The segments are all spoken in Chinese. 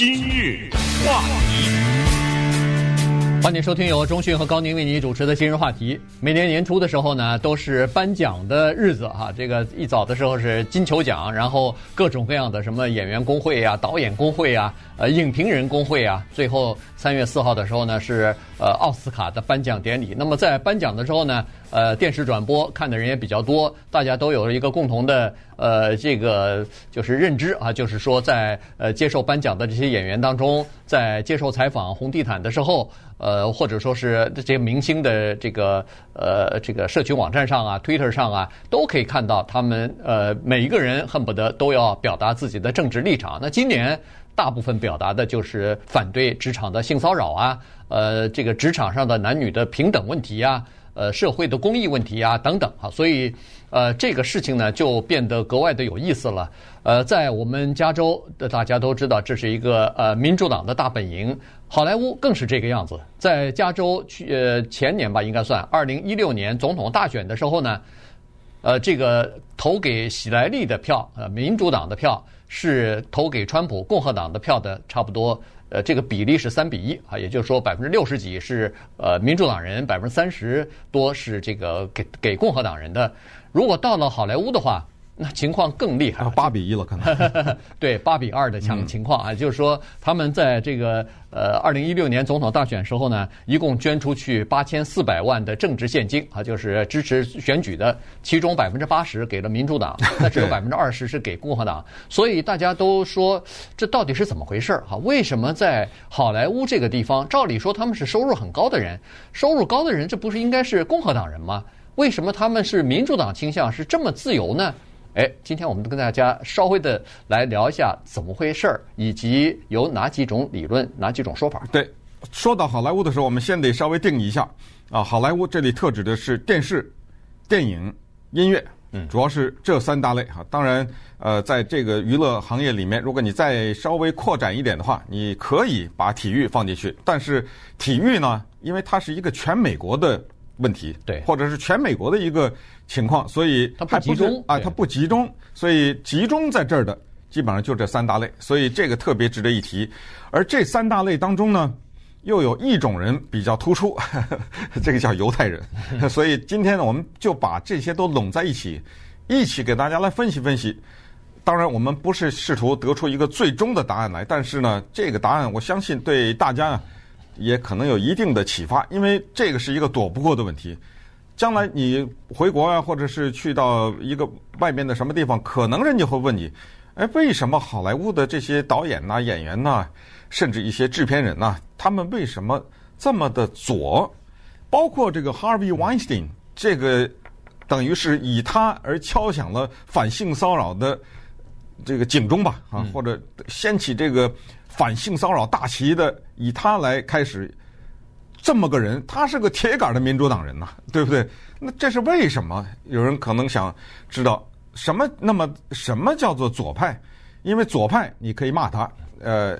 今日话题。欢迎收听由中讯和高宁为您主持的今日话题。每年年初的时候呢，都是颁奖的日子哈。这个一早的时候是金球奖，然后各种各样的什么演员工会啊、导演工会啊、呃影评人工会啊。最后三月四号的时候呢，是呃奥斯卡的颁奖典礼。那么在颁奖的时候呢，呃电视转播看的人也比较多，大家都有一个共同的呃这个就是认知啊，就是说在呃接受颁奖的这些演员当中，在接受采访红地毯的时候。呃，或者说是这些明星的这个呃这个社群网站上啊，Twitter 上啊，都可以看到他们呃每一个人恨不得都要表达自己的政治立场。那今年大部分表达的就是反对职场的性骚扰啊，呃这个职场上的男女的平等问题啊，呃社会的公益问题啊等等哈，所以呃这个事情呢就变得格外的有意思了。呃，在我们加州的大家都知道，这是一个呃民主党的大本营。好莱坞更是这个样子。在加州去呃前年吧，应该算二零一六年总统大选的时候呢，呃，这个投给喜来利的票，呃，民主党的票是投给川普共和党的票的差不多，呃，这个比例是三比一啊，也就是说百分之六十几是呃民主党人，百分之三十多是这个给给共和党人的。如果到了好莱坞的话，那情况更厉害，八比一了，可能 对八比二的强情况啊，就是说他们在这个呃二零一六年总统大选时候呢，一共捐出去八千四百万的政治现金啊，就是支持选举的，其中百分之八十给了民主党，那只有百分之二十是给共和党，所以大家都说这到底是怎么回事哈？为什么在好莱坞这个地方，照理说他们是收入很高的人，收入高的人，这不是应该是共和党人吗？为什么他们是民主党倾向，是这么自由呢？哎，今天我们跟大家稍微的来聊一下怎么回事儿，以及有哪几种理论、哪几种说法。对，说到好莱坞的时候，我们先得稍微定义一下啊。好莱坞这里特指的是电视、电影、音乐，嗯，主要是这三大类哈。当然，呃，在这个娱乐行业里面，如果你再稍微扩展一点的话，你可以把体育放进去。但是体育呢，因为它是一个全美国的问题，对，或者是全美国的一个。情况，所以它不集中啊，它不集中，所以集中在这儿的基本上就这三大类，所以这个特别值得一提。而这三大类当中呢，又有一种人比较突出，呵 呵这个叫犹太人。所以今天呢，我们就把这些都拢在一起，一起给大家来分析分析。当然，我们不是试图得出一个最终的答案来，但是呢，这个答案我相信对大家啊也可能有一定的启发，因为这个是一个躲不过的问题。将来你回国啊，或者是去到一个外面的什么地方，可能人家会问你，哎，为什么好莱坞的这些导演呐、演员呐，甚至一些制片人呐，他们为什么这么的左？包括这个 Harvey Weinstein，这个等于是以他而敲响了反性骚扰的这个警钟吧，啊，或者掀起这个反性骚扰大旗的，以他来开始。这么个人，他是个铁杆的民主党人呐，对不对？那这是为什么？有人可能想知道什么？那么什么叫做左派？因为左派你可以骂他，呃，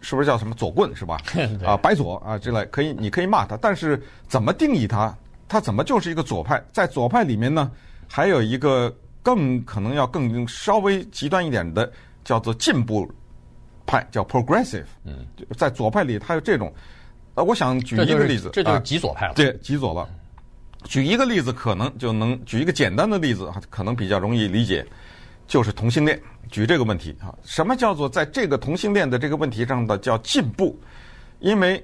是不是叫什么左棍是吧？啊，白左啊之类，可以你可以骂他，但是怎么定义他？他怎么就是一个左派？在左派里面呢，还有一个更可能要更稍微极端一点的，叫做进步派，叫 progressive。嗯，在左派里，他有这种。呃，我想举一个例子，这就是极左派了。对，极左了。举一个例子，可能就能举一个简单的例子，可能比较容易理解，就是同性恋。举这个问题啊，什么叫做在这个同性恋的这个问题上的叫进步？因为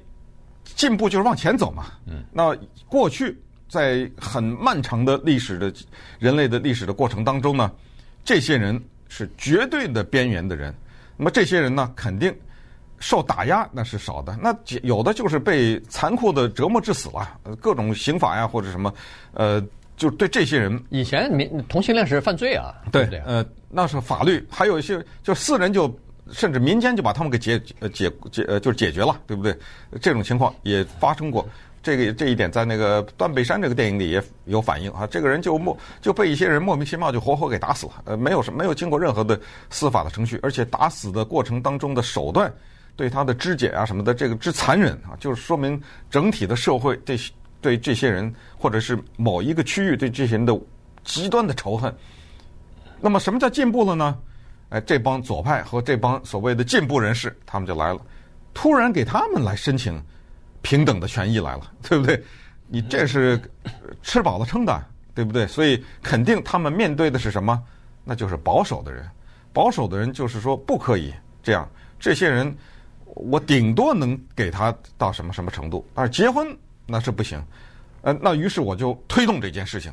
进步就是往前走嘛。嗯。那过去在很漫长的历史的人类的历史的过程当中呢，这些人是绝对的边缘的人。那么这些人呢，肯定。受打压那是少的，那有的就是被残酷的折磨致死了，各种刑法呀或者什么，呃，就对这些人，以前民同性恋是犯罪啊，对不对？呃，那是法律，还有一些就私人就甚至民间就把他们给解呃解解呃就是解决了，对不对？这种情况也发生过，这个这一点在那个断背山这个电影里也有反映啊，这个人就莫就被一些人莫名其妙就活活给打死了，呃，没有什没有经过任何的司法的程序，而且打死的过程当中的手段。对他的肢解啊什么的，这个之残忍啊，就是说明整体的社会对对这些人，或者是某一个区域对这些人的极端的仇恨。那么，什么叫进步了呢？哎，这帮左派和这帮所谓的进步人士，他们就来了，突然给他们来申请平等的权益来了，对不对？你这是吃饱了撑的，对不对？所以肯定他们面对的是什么？那就是保守的人。保守的人就是说不可以这样。这些人，我顶多能给他到什么什么程度，但是结婚那是不行。呃，那于是我就推动这件事情。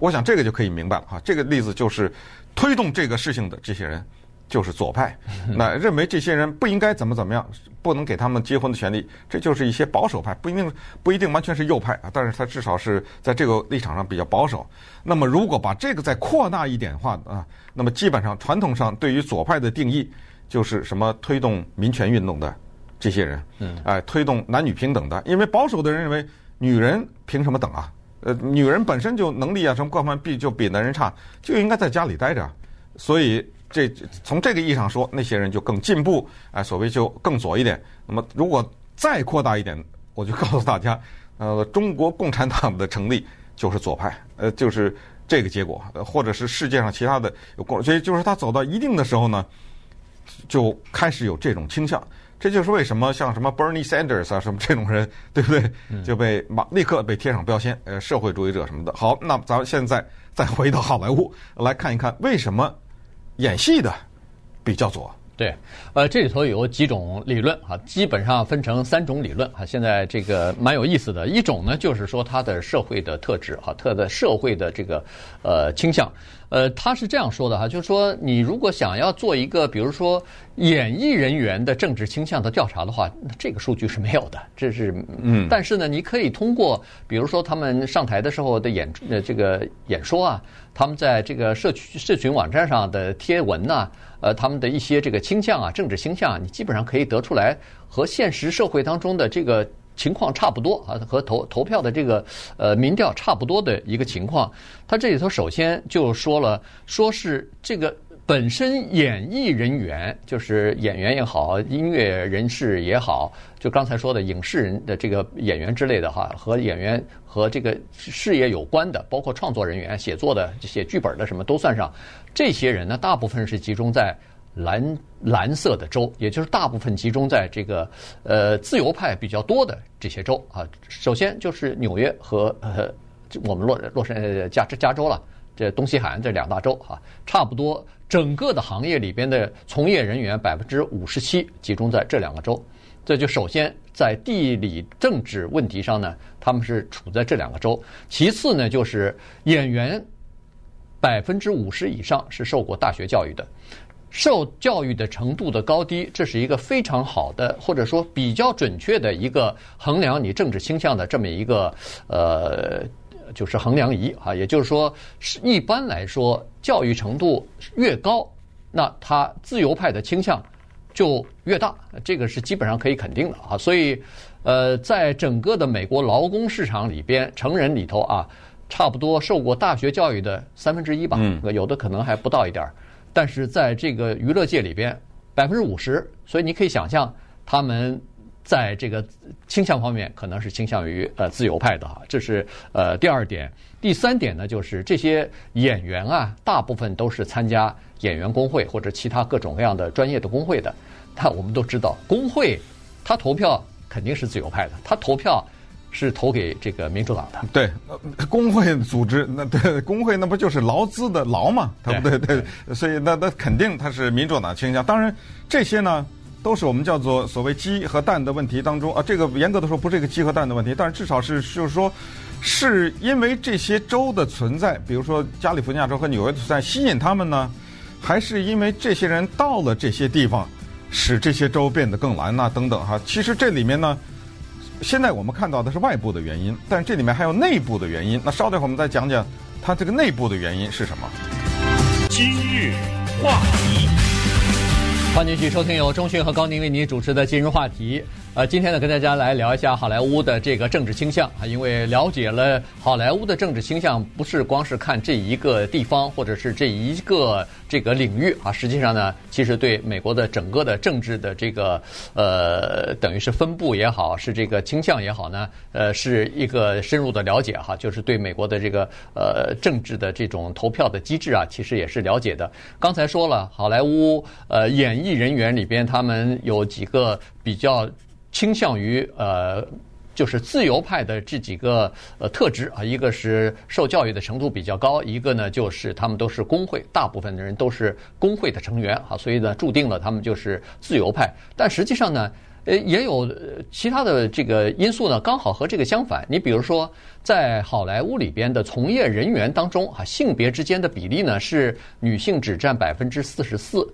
我想这个就可以明白了哈。这个例子就是推动这个事情的这些人，就是左派，那认为这些人不应该怎么怎么样，不能给他们结婚的权利。这就是一些保守派，不一定不一定完全是右派啊，但是他至少是在这个立场上比较保守。那么如果把这个再扩大一点的话啊，那么基本上传统上对于左派的定义就是什么推动民权运动的这些人，嗯，哎，推动男女平等的，因为保守的人认为女人凭什么等啊？呃，女人本身就能力啊，什么各方面比就比男人差，就应该在家里待着。所以这从这个意义上说，那些人就更进步，哎，所谓就更左一点。那么如果再扩大一点，我就告诉大家，呃，中国共产党的成立就是左派，呃，就是这个结果，或者是世界上其他的有共，所以就是他走到一定的时候呢，就开始有这种倾向。这就是为什么像什么 Bernie Sanders 啊，什么这种人，对不对？就被马立刻被贴上标签，呃，社会主义者什么的。好，那咱们现在再回到好莱坞来看一看，为什么演戏的比较左？对，呃，这里头有几种理论啊，基本上分成三种理论啊。现在这个蛮有意思的，一种呢就是说它的社会的特质啊，特的社会的这个呃倾向，呃，他是这样说的哈，就是说你如果想要做一个，比如说演艺人员的政治倾向的调查的话，那这个数据是没有的，这是嗯，但是呢，你可以通过比如说他们上台的时候的演呃这个演说啊，他们在这个社区社群网站上的贴文呐。呃，他们的一些这个倾向啊，政治倾向啊，你基本上可以得出来和现实社会当中的这个情况差不多啊，和投投票的这个呃民调差不多的一个情况。他这里头首先就说了，说是这个本身演艺人员，就是演员也好，音乐人士也好，就刚才说的影视人的这个演员之类的哈，和演员和这个事业有关的，包括创作人员、写作的、写剧本的什么都算上。这些人呢，大部分是集中在蓝蓝色的州，也就是大部分集中在这个呃自由派比较多的这些州啊。首先就是纽约和呃我们洛洛杉矶加加州了，这东西海岸这两大州啊，差不多整个的行业里边的从业人员百分之五十七集中在这两个州。这就首先在地理政治问题上呢，他们是处在这两个州。其次呢，就是演员。百分之五十以上是受过大学教育的，受教育的程度的高低，这是一个非常好的，或者说比较准确的一个衡量你政治倾向的这么一个呃，就是衡量仪啊。也就是说，是一般来说，教育程度越高，那他自由派的倾向就越大，这个是基本上可以肯定的啊。所以，呃，在整个的美国劳工市场里边，成人里头啊。差不多受过大学教育的三分之一吧，有的可能还不到一点儿。但是在这个娱乐界里边，百分之五十，所以你可以想象，他们在这个倾向方面可能是倾向于呃自由派的哈。这是呃第二点。第三点呢，就是这些演员啊，大部分都是参加演员工会或者其他各种各样的专业的工会的。但我们都知道，工会他投票肯定是自由派的，他投票。是投给这个民主党的。对，工会组织那对工会那不就是劳资的劳嘛？对不对？对，所以那那肯定他是民主党倾向。当然，这些呢都是我们叫做所谓鸡和蛋的问题当中啊。这个严格的说不是一个鸡和蛋的问题，但是至少是就是说，是因为这些州的存在，比如说加利福尼亚州和纽约的存在吸引他们呢，还是因为这些人到了这些地方，使这些州变得更蓝呐等等哈？其实这里面呢。现在我们看到的是外部的原因，但是这里面还有内部的原因。那稍等会儿我们再讲讲它这个内部的原因是什么。今日话题，欢迎继续收听由中讯和高宁为您主持的今日话题。呃，今天呢，跟大家来聊一下好莱坞的这个政治倾向啊，因为了解了好莱坞的政治倾向，不是光是看这一个地方或者是这一个这个领域啊，实际上呢，其实对美国的整个的政治的这个呃，等于是分布也好，是这个倾向也好呢，呃，是一个深入的了解哈，就是对美国的这个呃政治的这种投票的机制啊，其实也是了解的。刚才说了，好莱坞呃演艺人员里边，他们有几个比较倾向于呃。就是自由派的这几个呃特质啊，一个是受教育的程度比较高，一个呢就是他们都是工会，大部分的人都是工会的成员啊，所以呢注定了他们就是自由派。但实际上呢，呃也有其他的这个因素呢，刚好和这个相反。你比如说，在好莱坞里边的从业人员当中啊，性别之间的比例呢是女性只占百分之四十四。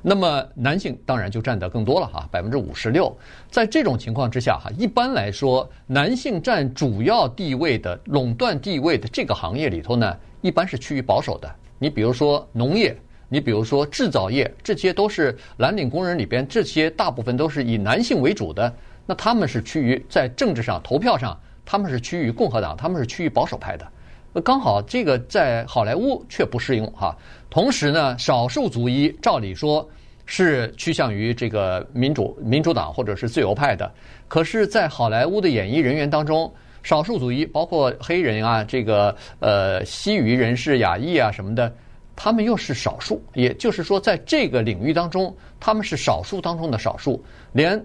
那么男性当然就占得更多了哈，百分之五十六。在这种情况之下哈，一般来说，男性占主要地位的、垄断地位的这个行业里头呢，一般是趋于保守的。你比如说农业，你比如说制造业，这些都是蓝领工人里边，这些大部分都是以男性为主的。那他们是趋于在政治上投票上，他们是趋于共和党，他们是趋于保守派的。那刚好这个在好莱坞却不适用哈。同时呢，少数族裔照理说是趋向于这个民主民主党或者是自由派的。可是，在好莱坞的演艺人员当中，少数族裔包括黑人啊，这个呃西语人士、亚裔啊什么的，他们又是少数。也就是说，在这个领域当中，他们是少数当中的少数，连。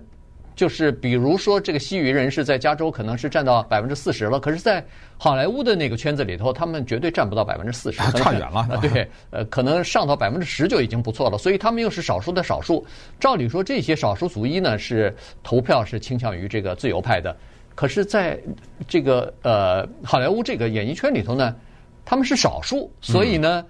就是比如说，这个西语人士在加州可能是占到百分之四十了，可是，在好莱坞的那个圈子里头，他们绝对占不到百分之四十，差远了。对，呃，可能上到百分之十就已经不错了。所以他们又是少数的少数。照理说，这些少数族裔呢，是投票是倾向于这个自由派的。可是，在这个呃好莱坞这个演艺圈里头呢，他们是少数，所以呢。嗯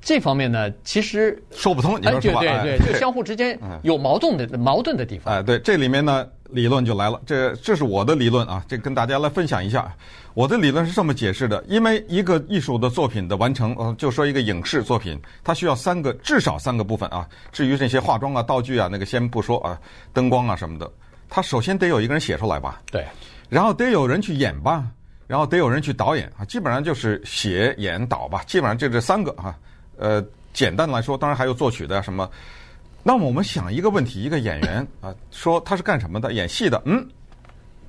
这方面呢，其实说不通。你说对对对，就相互之间 有矛盾的矛盾的地方。哎，对，这里面呢，理论就来了。这这是我的理论啊，这跟大家来分享一下。我的理论是这么解释的：因为一个艺术的作品的完成，呃，就说一个影视作品，它需要三个，至少三个部分啊。至于这些化妆啊、道具啊，那个先不说啊，灯光啊什么的，它首先得有一个人写出来吧？对。然后得有人去演吧，然后得有人去导演啊，基本上就是写、演、导吧，基本上就这三个啊。呃，简单来说，当然还有作曲的什么。那么我们想一个问题，一个演员啊，说他是干什么的？演戏的。嗯，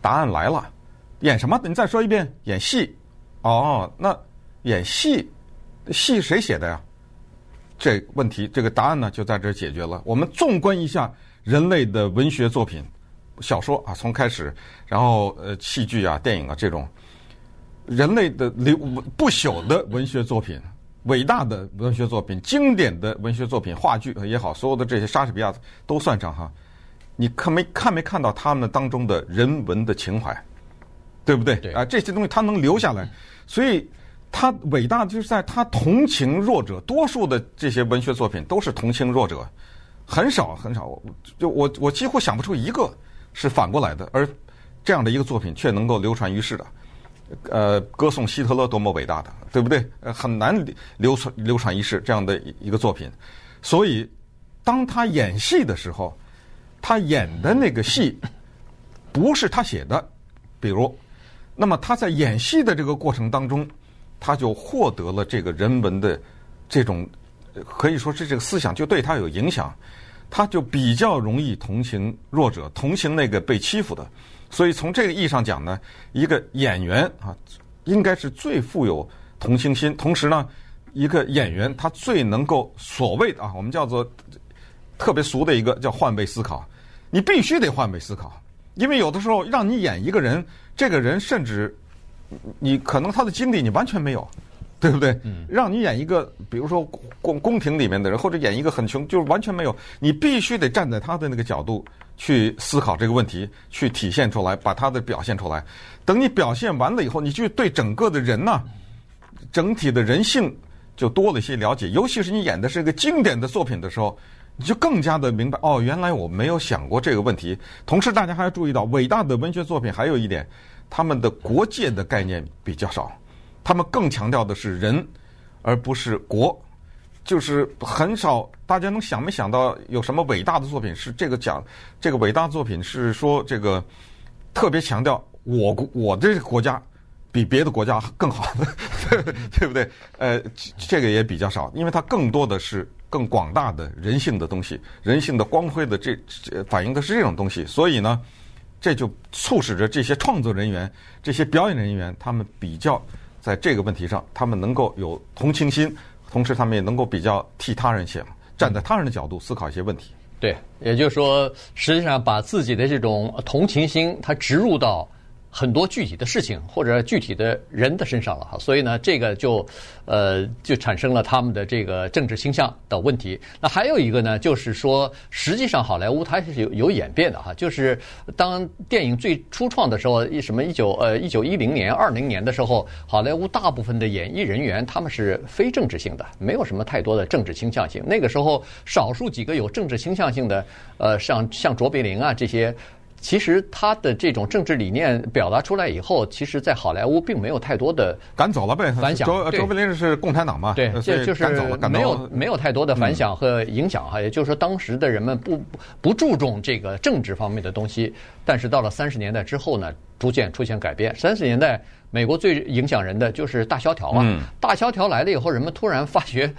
答案来了，演什么？你再说一遍，演戏。哦，那演戏，戏谁写的呀？这问题，这个答案呢，就在这解决了。我们纵观一下人类的文学作品，小说啊，从开始，然后呃，戏剧啊、电影啊这种人类的流不朽的文学作品。伟大的文学作品、经典的文学作品、话剧也好，所有的这些莎士比亚都算上哈。你看没看没看到他们当中的人文的情怀，对不对？对啊，这些东西他能留下来，所以他伟大的就是在他同情弱者。多数的这些文学作品都是同情弱者，很少很少。就我我几乎想不出一个是反过来的，而这样的一个作品却能够流传于世的。呃，歌颂希特勒多么伟大的，对不对？呃，很难流传流传一世这样的一个作品。所以，当他演戏的时候，他演的那个戏不是他写的，比如，那么他在演戏的这个过程当中，他就获得了这个人文的这种，可以说是这个思想就对他有影响，他就比较容易同情弱者，同情那个被欺负的。所以从这个意义上讲呢，一个演员啊，应该是最富有同情心。同时呢，一个演员他最能够所谓的啊，我们叫做特别俗的一个叫换位思考。你必须得换位思考，因为有的时候让你演一个人，这个人甚至你可能他的经历你完全没有，对不对？让你演一个，比如说宫宫廷里面的人，或者演一个很穷，就是完全没有。你必须得站在他的那个角度。去思考这个问题，去体现出来，把它的表现出来。等你表现完了以后，你就对整个的人呐、整体的人性就多了一些了解。尤其是你演的是一个经典的作品的时候，你就更加的明白哦，原来我没有想过这个问题。同时，大家还要注意到，伟大的文学作品还有一点，他们的国界的概念比较少，他们更强调的是人，而不是国。就是很少，大家能想没想到有什么伟大的作品是这个讲，这个伟大作品是说这个特别强调我国我这个国家比别的国家更好，对不对？呃，这个也比较少，因为它更多的是更广大的人性的东西，人性的光辉的这反映的是这种东西，所以呢，这就促使着这些创作人员、这些表演人员，他们比较在这个问题上，他们能够有同情心，同时他们也能够比较替他人想，站在他人的角度思考一些问题。对，也就是说，实际上把自己的这种同情心，他植入到。很多具体的事情或者具体的人的身上了哈，所以呢，这个就呃就产生了他们的这个政治倾向的问题。那还有一个呢，就是说，实际上好莱坞它是有有演变的哈，就是当电影最初创的时候，一什么一九呃一九一零年二零年的时候，好莱坞大部分的演艺人员他们是非政治性的，没有什么太多的政治倾向性。那个时候，少数几个有政治倾向性的，呃，像像卓别林啊这些。其实他的这种政治理念表达出来以后，其实，在好莱坞并没有太多的赶走了呗。反响。卓卓别林是共产党嘛？对，就就是没有没有太多的反响和影响哈。也就是说，当时的人们不不注重这个政治方面的东西。但是到了三十年代之后呢，逐渐出现改变。三十年代美国最影响人的就是大萧条嘛。大萧条来了以后，人们突然发觉。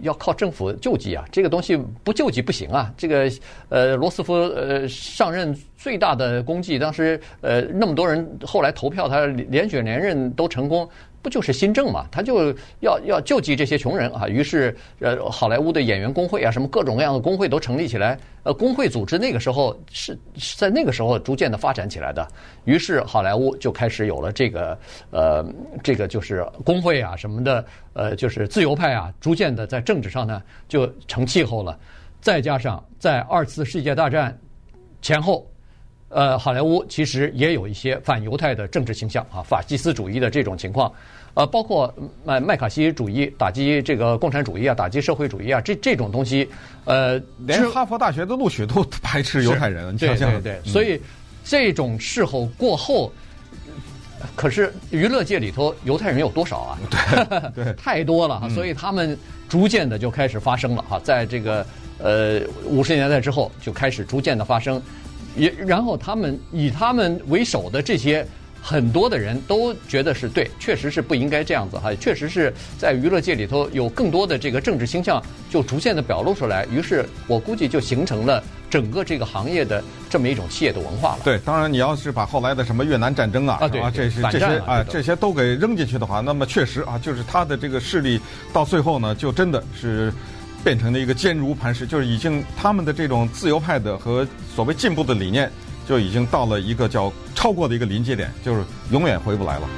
要靠政府救济啊，这个东西不救济不行啊。这个呃，罗斯福呃上任最大的功绩，当时呃那么多人后来投票，他连选连任都成功。不就是新政嘛？他就要要救济这些穷人啊！于是，呃，好莱坞的演员工会啊，什么各种各样的工会都成立起来。呃，工会组织那个时候是在那个时候逐渐的发展起来的。于是，好莱坞就开始有了这个呃，这个就是工会啊什么的，呃，就是自由派啊，逐渐的在政治上呢就成气候了。再加上在二次世界大战前后。呃，好莱坞其实也有一些反犹太的政治倾向啊，法西斯主义的这种情况，呃，包括麦麦卡锡主义打击这个共产主义啊，打击社会主义啊，这这种东西，呃，连哈佛大学的录取都排斥犹太人，对对对，所以这种事后过后，可是娱乐界里头犹太人有多少啊？对 对，太多了哈，所以他们逐渐的就开始发生了哈，在这个呃五十年代之后就开始逐渐的发生。也，然后他们以他们为首的这些很多的人都觉得是对，确实是不应该这样子哈，确实是在娱乐界里头有更多的这个政治倾向，就逐渐的表露出来。于是我估计就形成了整个这个行业的这么一种企业的文化了。对，当然你要是把后来的什么越南战争啊，啊对，这些这些啊这些都给扔进去的话，那么确实啊，就是他的这个势力到最后呢，就真的是。变成了一个坚如磐石，就是已经他们的这种自由派的和所谓进步的理念，就已经到了一个叫超过的一个临界点，就是永远回不来了。